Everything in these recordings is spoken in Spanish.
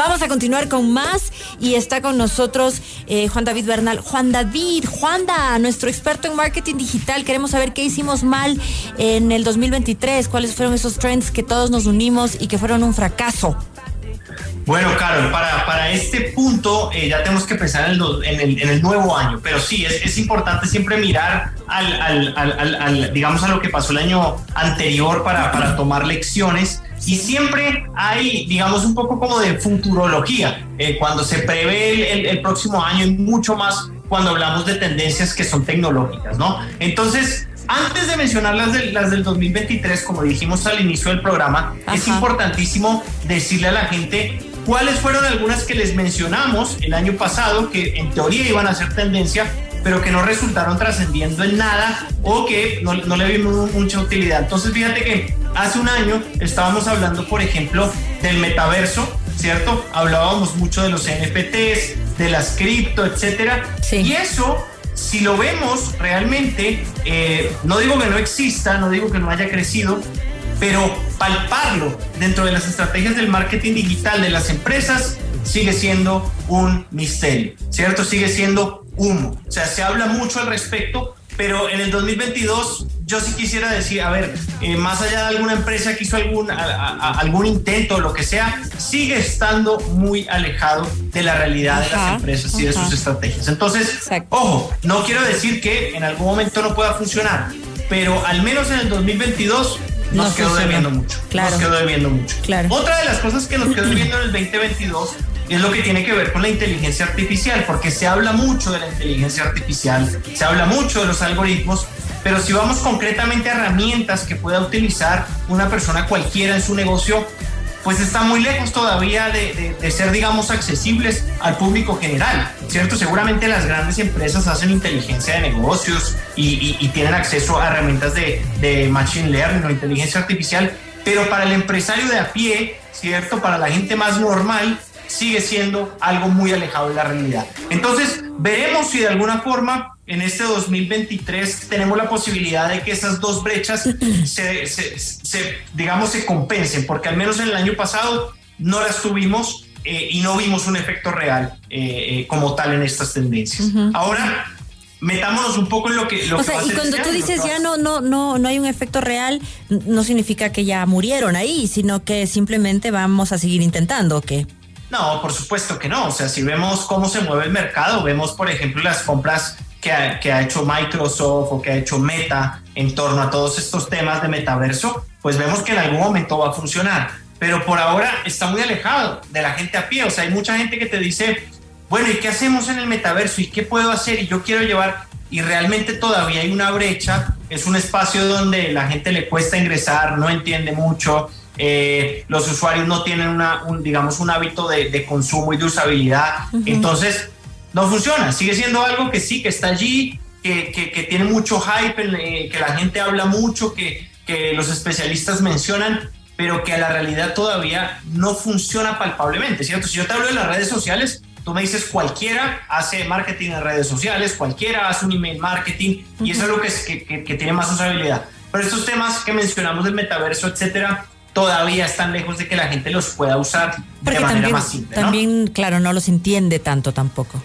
Vamos a continuar con más y está con nosotros eh, Juan David Bernal. Juan David, Juanda, nuestro experto en marketing digital. Queremos saber qué hicimos mal en el 2023, cuáles fueron esos trends que todos nos unimos y que fueron un fracaso. Bueno, Carol, para, para este punto eh, ya tenemos que pensar en el, en el, nuevo año, pero sí, es, es importante siempre mirar al, al, digamos, a lo que pasó el año anterior para, para tomar lecciones y siempre hay, digamos, un poco como de futurología, eh, cuando se prevé el, el, próximo año y mucho más cuando hablamos de tendencias que son tecnológicas, ¿no? Entonces, antes de mencionar las, de, las del 2023, como dijimos al inicio del programa, es importantísimo decirle a la gente cuáles fueron algunas que les mencionamos el año pasado, que en teoría iban a ser tendencia, pero que no resultaron trascendiendo en nada o que no, no, le vimos mucha utilidad. Entonces, fíjate que hace un año estábamos hablando, por ejemplo, del metaverso, ¿cierto? Hablábamos mucho de los NFTs, de las cripto, etcétera. Sí. Y eso, si lo vemos realmente, eh, no digo que no exista, no digo que no haya crecido, pero palparlo dentro de las estrategias del marketing digital de las empresas sigue siendo un misterio, ¿cierto? Sigue siendo humo. O sea, se habla mucho al respecto, pero en el 2022 yo sí quisiera decir, a ver, eh, más allá de alguna empresa que hizo algún, a, a, algún intento o lo que sea, sigue estando muy alejado de la realidad ajá, de las empresas y de sus estrategias. Entonces, Exacto. ojo, no quiero decir que en algún momento no pueda funcionar, pero al menos en el 2022 nos no quedó funciona. debiendo mucho. Claro. Nos quedó debiendo mucho. Claro. Otra de las cosas que nos quedó debiendo en el 2022 es lo que tiene que ver con la inteligencia artificial, porque se habla mucho de la inteligencia artificial, se habla mucho de los algoritmos, pero si vamos concretamente a herramientas que pueda utilizar una persona cualquiera en su negocio, pues está muy lejos todavía de, ser, digamos, accesibles al público general, ¿cierto? Seguramente las grandes empresas hacen inteligencia de negocios y tienen acceso a herramientas de, de, machine learning o inteligencia artificial, pero para el empresario de a pie, ¿cierto? Para la gente más normal, sigue siendo algo muy alejado de la realidad. Entonces, veremos si de alguna forma en este 2023 tenemos la posibilidad de que esas dos brechas se, se, se digamos, se compensen, porque al menos en el año pasado no las tuvimos eh, y no vimos un efecto real eh, eh, como tal en estas tendencias. Uh -huh. Ahora, metámonos un poco en lo que lo o que sea y cuando tú dices ya no no no no hay un efecto real no significa que ya murieron ahí sino que simplemente vamos a seguir intentando o qué no por supuesto que no. O sea si vemos cómo se mueve el mercado vemos por ejemplo las compras que ha, que ha hecho Microsoft o que ha hecho Meta en torno a todos estos temas de metaverso pues vemos que en algún momento va a funcionar. Pero por ahora está muy alejado de la gente a pie. O sea hay mucha gente que te dice bueno, ¿y qué hacemos en el metaverso? ¿Y qué puedo hacer? Y yo quiero llevar, y realmente todavía hay una brecha, es un espacio donde la gente le cuesta ingresar, no entiende mucho, eh, los usuarios no tienen una, un, digamos, un hábito de, de, consumo y de usabilidad, uh -huh. entonces no funciona, sigue siendo algo que sí, que está allí, que, que, que tiene mucho hype, eh, que la gente habla mucho, que, que los especialistas mencionan, pero que a la realidad todavía no funciona palpablemente, ¿cierto? Si yo te hablo de las redes sociales, Tú me dices, cualquiera hace marketing en redes sociales, cualquiera hace un email marketing uh -huh. y eso es lo que, es, que, que, que, tiene más usabilidad. Pero estos temas que mencionamos del metaverso, etcétera, todavía están lejos de que la gente los pueda usar Porque de manera también, más simple. También, ¿no? claro, no los entiende tanto tampoco.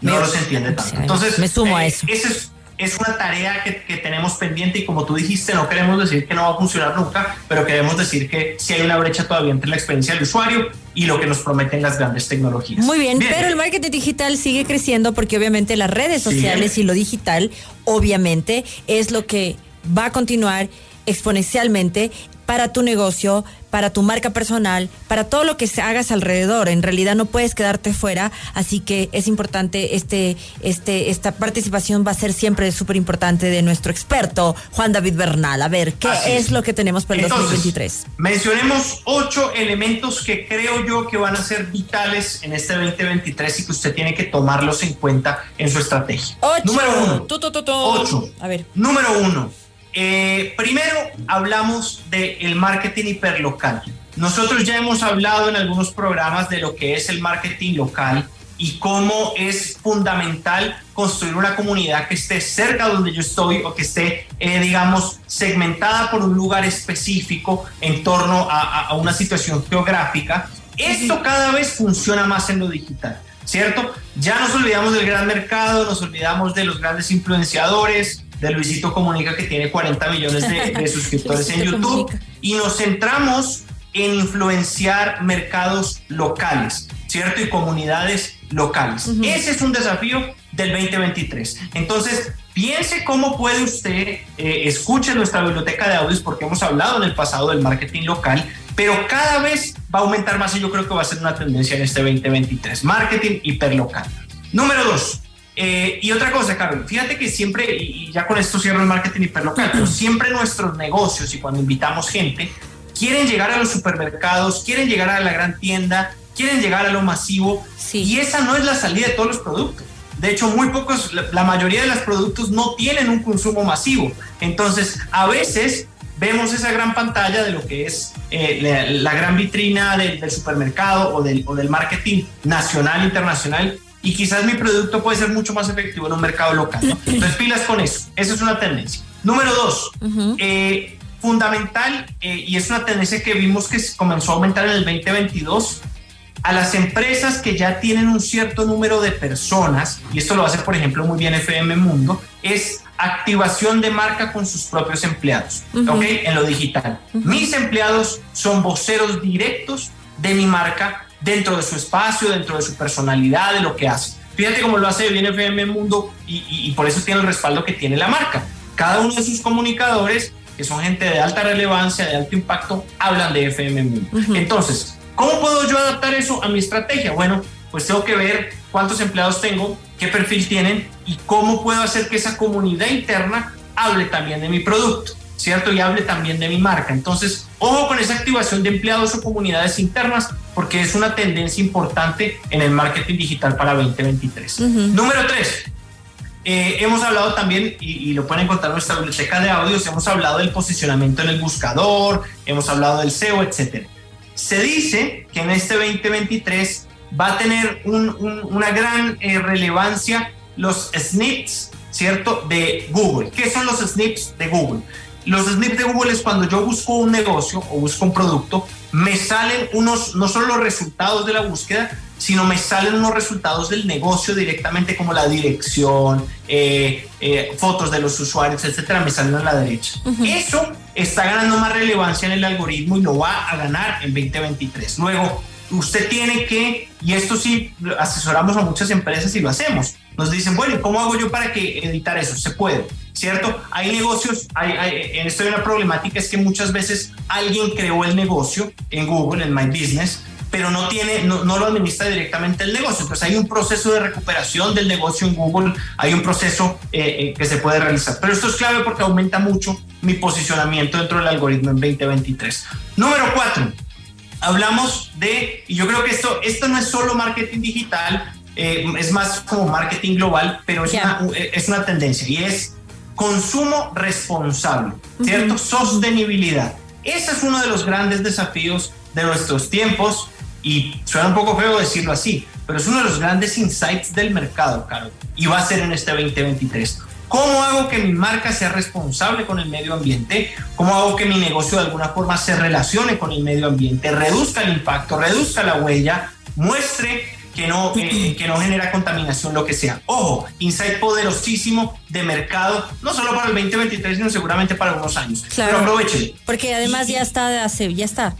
No me, los entiende tanto. Entonces, me sumo eh, a eso. Ese es, es una tarea que, que, tenemos pendiente y como tú dijiste, no queremos decir que no va a funcionar nunca, pero queremos decir que sí hay una brecha todavía entre la experiencia del usuario y lo que nos prometen las grandes tecnologías. Muy bien, bien. pero el marketing digital sigue creciendo porque obviamente las redes sociales sí. y lo digital, obviamente, es lo que va a continuar exponencialmente para tu negocio, para tu marca personal, para todo lo que hagas alrededor. En realidad no puedes quedarte fuera, así que es importante este, este, esta participación va a ser siempre súper importante de nuestro experto Juan David Bernal. A ver, ¿qué es. es. lo que tenemos para el Entonces, 2023? Mencionemos ocho elementos que creo yo que van a ser vitales en este 2023 y que usted tiene que tomarlos en cuenta en su estrategia. Ocho. Número uno. Tu, tu, tu, ocho. A ver. Número uno eh, primero hablamos del de marketing hiperlocal. Nosotros ya hemos hablado en algunos programas de lo que es el marketing local y cómo es fundamental construir una comunidad que esté cerca donde yo estoy o que esté, eh, digamos, segmentada por un lugar específico en torno a, a, a una situación geográfica Esto cada vez funciona más en lo digital, ¿cierto? Ya nos olvidamos del gran mercado, nos olvidamos de los grandes influenciadores, de Luisito Comunica que tiene 40 millones de, suscriptores en YouTube y nos centramos en influenciar mercados locales, ¿cierto? Y comunidades locales. Ese es un desafío del 2023. Entonces, piense cómo puede usted, eh, escuche nuestra biblioteca de audios porque hemos hablado en el pasado del marketing local, pero cada vez va a aumentar más y yo creo que va a ser una tendencia en este 2023. Marketing hiperlocal. Número dos. Eh, y otra cosa, Carol, fíjate que siempre, y ya con esto cierro el marketing hiperlocal, pero siempre nuestros negocios y cuando invitamos gente, quieren llegar a los supermercados, quieren llegar a la gran tienda, quieren llegar a lo masivo y esa no es la salida de todos los productos. De hecho, muy pocos, la, mayoría de los productos no tienen un consumo masivo. Entonces, a veces vemos esa gran pantalla de lo que es eh, la, gran vitrina del, supermercado o del, o del marketing nacional, internacional, y quizás mi producto puede ser mucho más efectivo en un mercado local. Entonces, pilas con eso. Esa es una tendencia. Número dos, eh, fundamental, eh, y es una tendencia que vimos que comenzó a aumentar en el 2022, a las empresas que ya tienen un cierto número de personas, y esto lo hace por ejemplo muy bien FM Mundo, es activación de marca con sus propios empleados, ¿ok? En lo digital. Mis empleados son voceros directos de mi marca dentro de su espacio, dentro de su personalidad, de lo que hace. Fíjate cómo lo hace bien FM Mundo y, y por eso tiene el respaldo que tiene la marca. Cada uno de sus comunicadores, que son gente de alta relevancia, de alto impacto, hablan de FM Mundo. Entonces, ¿Cómo puedo yo adaptar eso a mi estrategia? Bueno, pues tengo que ver cuántos empleados tengo, qué perfil tienen y cómo puedo hacer que esa comunidad interna hable también de mi producto, ¿cierto? Y hable también de mi marca. Entonces, ojo con esa activación de empleados o comunidades internas porque es una tendencia importante en el marketing digital para 2023. Número tres, eh, hemos hablado también, y, lo pueden encontrar en nuestra biblioteca de audios, hemos hablado del posicionamiento en el buscador, hemos hablado del SEO, etcétera. Se dice que en este 2023 va a tener una gran eh, relevancia los snips, ¿cierto? De Google. ¿Qué son los snips de Google? Los snips de Google es cuando yo busco un negocio o busco un producto, me salen unos, no solo los resultados de la búsqueda, sino me salen unos resultados del negocio directamente como la dirección, eh, eh, fotos de los usuarios, etcétera, me salen a la derecha. Eso está ganando más relevancia en el algoritmo y lo va a ganar en 2023. Luego, usted tiene que, y esto sí asesoramos a muchas empresas y lo hacemos, nos dicen, bueno, ¿y cómo hago yo para que editar eso? Se puede, ¿cierto? Hay negocios, en esto hay una problemática, es que muchas veces alguien creó el negocio en Google, en My Business, pero no, tiene, no, lo administra directamente el negocio. Pues hay un proceso de recuperación del negocio en Google, hay un proceso eh, eh, que se puede realizar. Pero esto es clave porque aumenta mucho mi posicionamiento dentro del algoritmo en 2023. Número cuatro, hablamos de, y yo creo que esto, esto no es solo marketing digital, eh, es más como marketing global, pero es, una, es una tendencia y es consumo responsable, ¿cierto? Sostenibilidad. Ese es uno de los grandes desafíos de nuestros tiempos y suena un poco feo decirlo así, pero es uno de los grandes insights del mercado, Carol, y va a ser en este 2023. ¿Cómo hago que mi marca sea responsable con el medio ambiente? ¿Cómo hago que mi negocio de alguna forma se relacione con el medio ambiente, reduzca el impacto, reduzca la huella, muestre que no, eh, que no genera contaminación, lo que sea. Ojo, insight poderosísimo de mercado, no solo para el 2023, sino seguramente para unos años. Claro, Pero aprovechen. Porque además ya está, ya está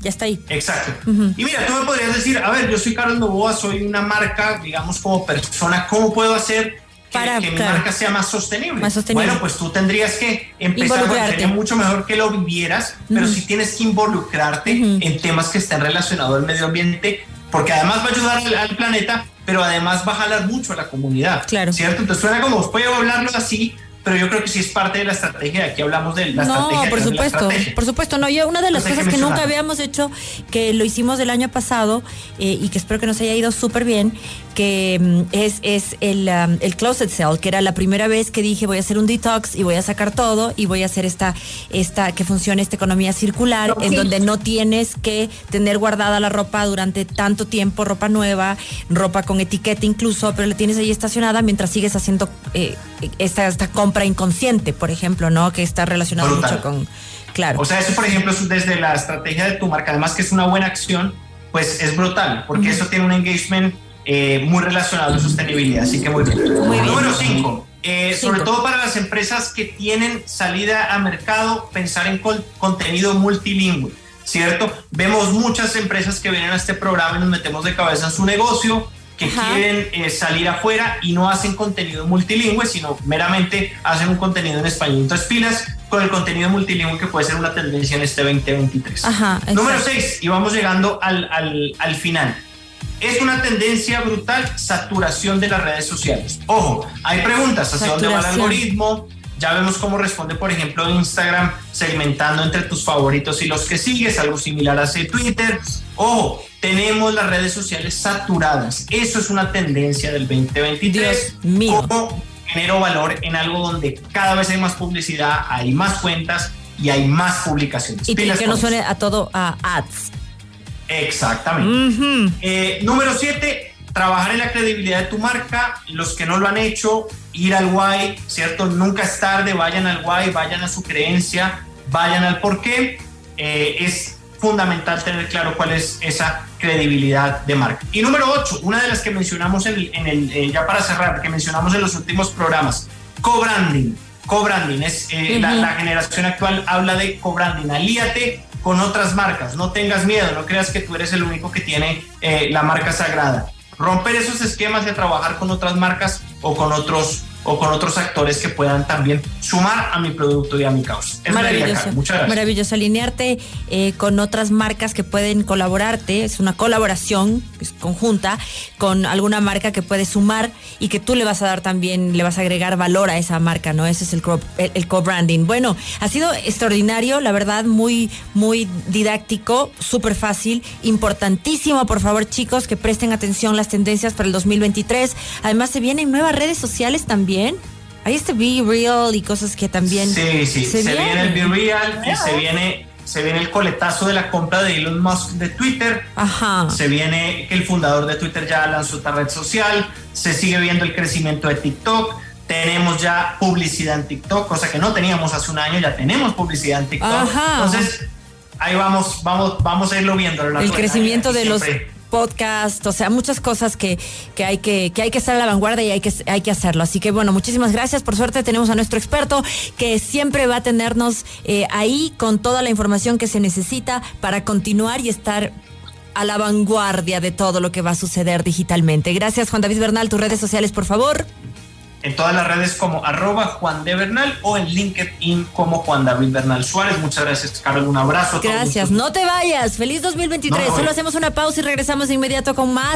ya está ahí. Exacto. Y mira, tú me podrías decir, a ver, yo soy Carlos Novoa, soy una marca, digamos, como persona, ¿cómo puedo hacer que, Para, mi marca sea más sostenible? más sostenible? Bueno, pues tú tendrías que empezar, sería mucho mejor que lo vivieras, pero sí tienes que involucrarte en temas que estén relacionados al medio ambiente, porque además va a ayudar al, planeta, pero además va a jalar mucho a la comunidad. Claro. ¿Cierto? Entonces suena como, puedo hablarlo así, pero yo creo que sí es parte de la estrategia. Aquí hablamos de la estrategia. No, por supuesto, por supuesto. No, yo una de las cosas que, nunca habíamos hecho, que lo hicimos el año pasado eh, y que espero que nos haya ido súper bien, que mm, es, es el, um, el, closet sale, que era la primera vez que dije voy a hacer un detox y voy a sacar todo y voy a hacer esta, esta que funcione esta economía circular, en donde no tienes que tener guardada la ropa durante tanto tiempo, ropa nueva, ropa con etiqueta incluso, pero la tienes ahí estacionada mientras sigues haciendo eh, esta, esta compra inconsciente, por ejemplo, ¿no? Que está relacionado mucho con, claro. O sea, eso, por ejemplo, es desde la estrategia de tu marca, además que es una buena acción, pues es brutal, porque eso tiene un engagement eh, muy relacionado a sostenibilidad. Así que muy bien. Número 5. Eh, sobre todo para las empresas que tienen salida a mercado, pensar en contenido multilingüe, ¿cierto? Vemos muchas empresas que vienen a este programa y nos metemos de cabeza en su negocio, que quieren eh, salir afuera y no hacen contenido multilingüe, sino meramente hacen un contenido en español. Entonces, pilas con el contenido multilingüe que puede ser una tendencia en este 2023. Número 6, y vamos llegando al, al, al final es una tendencia brutal saturación de las redes sociales. Ojo, hay preguntas hacia dónde va el algoritmo. Ya vemos cómo responde, por ejemplo, Instagram segmentando entre tus favoritos y los que sigues, algo similar hace Twitter. Ojo, tenemos las redes sociales saturadas. Eso es una tendencia del 2023. Dios ¿Cómo genero valor en algo donde cada vez hay más publicidad, hay más cuentas y hay más publicaciones? Y que no suene a todo a ads. Exactamente. Eh, número siete, trabajar en la credibilidad de tu marca. Los que no lo han hecho, ir al why, ¿cierto? Nunca es tarde, vayan al why, vayan a su creencia, vayan al por qué. Eh, es fundamental tener claro cuál es esa credibilidad de marca. Y número ocho, una de las que mencionamos en el, eh, ya para cerrar, que mencionamos en los últimos programas, co-branding. Co-branding es la, la generación actual habla de co-branding. Alíate con otras marcas. No tengas miedo, no creas que tú eres el único que tiene eh, la marca sagrada. Romper esos esquemas de trabajar con otras marcas o con otros o con otros actores que puedan también sumar a mi producto y a mi causa. Es maravilloso. Muchas gracias. Maravilloso. Alinearte eh, con otras marcas que pueden colaborarte. Es una colaboración conjunta con alguna marca que puede sumar y que tú le vas a dar también, le vas a agregar valor a esa marca, ¿no? Ese es el, el, co-branding. Bueno, ha sido extraordinario, la verdad, muy, muy didáctico, súper fácil, importantísimo. Por favor, chicos, que presten atención las tendencias para el 2023. Además, se vienen nuevas redes sociales también bien? Hay este Be Real y cosas que también. Sí, sí, se, viene el Be Real y se viene, se viene el coletazo de la compra de Elon Musk de Twitter. Ajá. Se viene que el fundador de Twitter ya lanzó otra red social. Se sigue viendo el crecimiento de TikTok. Tenemos ya publicidad en TikTok, cosa que no teníamos hace un año, ya tenemos publicidad en TikTok. Ajá. Entonces, ahí vamos, vamos, vamos a irlo viendo. El crecimiento de los podcast, o sea, muchas cosas que, que, hay que, que hay que estar a la vanguardia y hay que, hay que hacerlo. Así que bueno, muchísimas gracias. Por suerte tenemos a nuestro experto que siempre va a tenernos eh, ahí con toda la información que se necesita para continuar y estar a la vanguardia de todo lo que va a suceder digitalmente. Gracias, Juan David Bernal. Tus redes sociales, por favor en todas las redes como arroba Juan de Bernal o en LinkedIn como Juan David Bernal Suárez. Muchas gracias, Carol. Un abrazo. Gracias. No te vayas. Feliz 2023. Solo hacemos una pausa y regresamos de inmediato con más.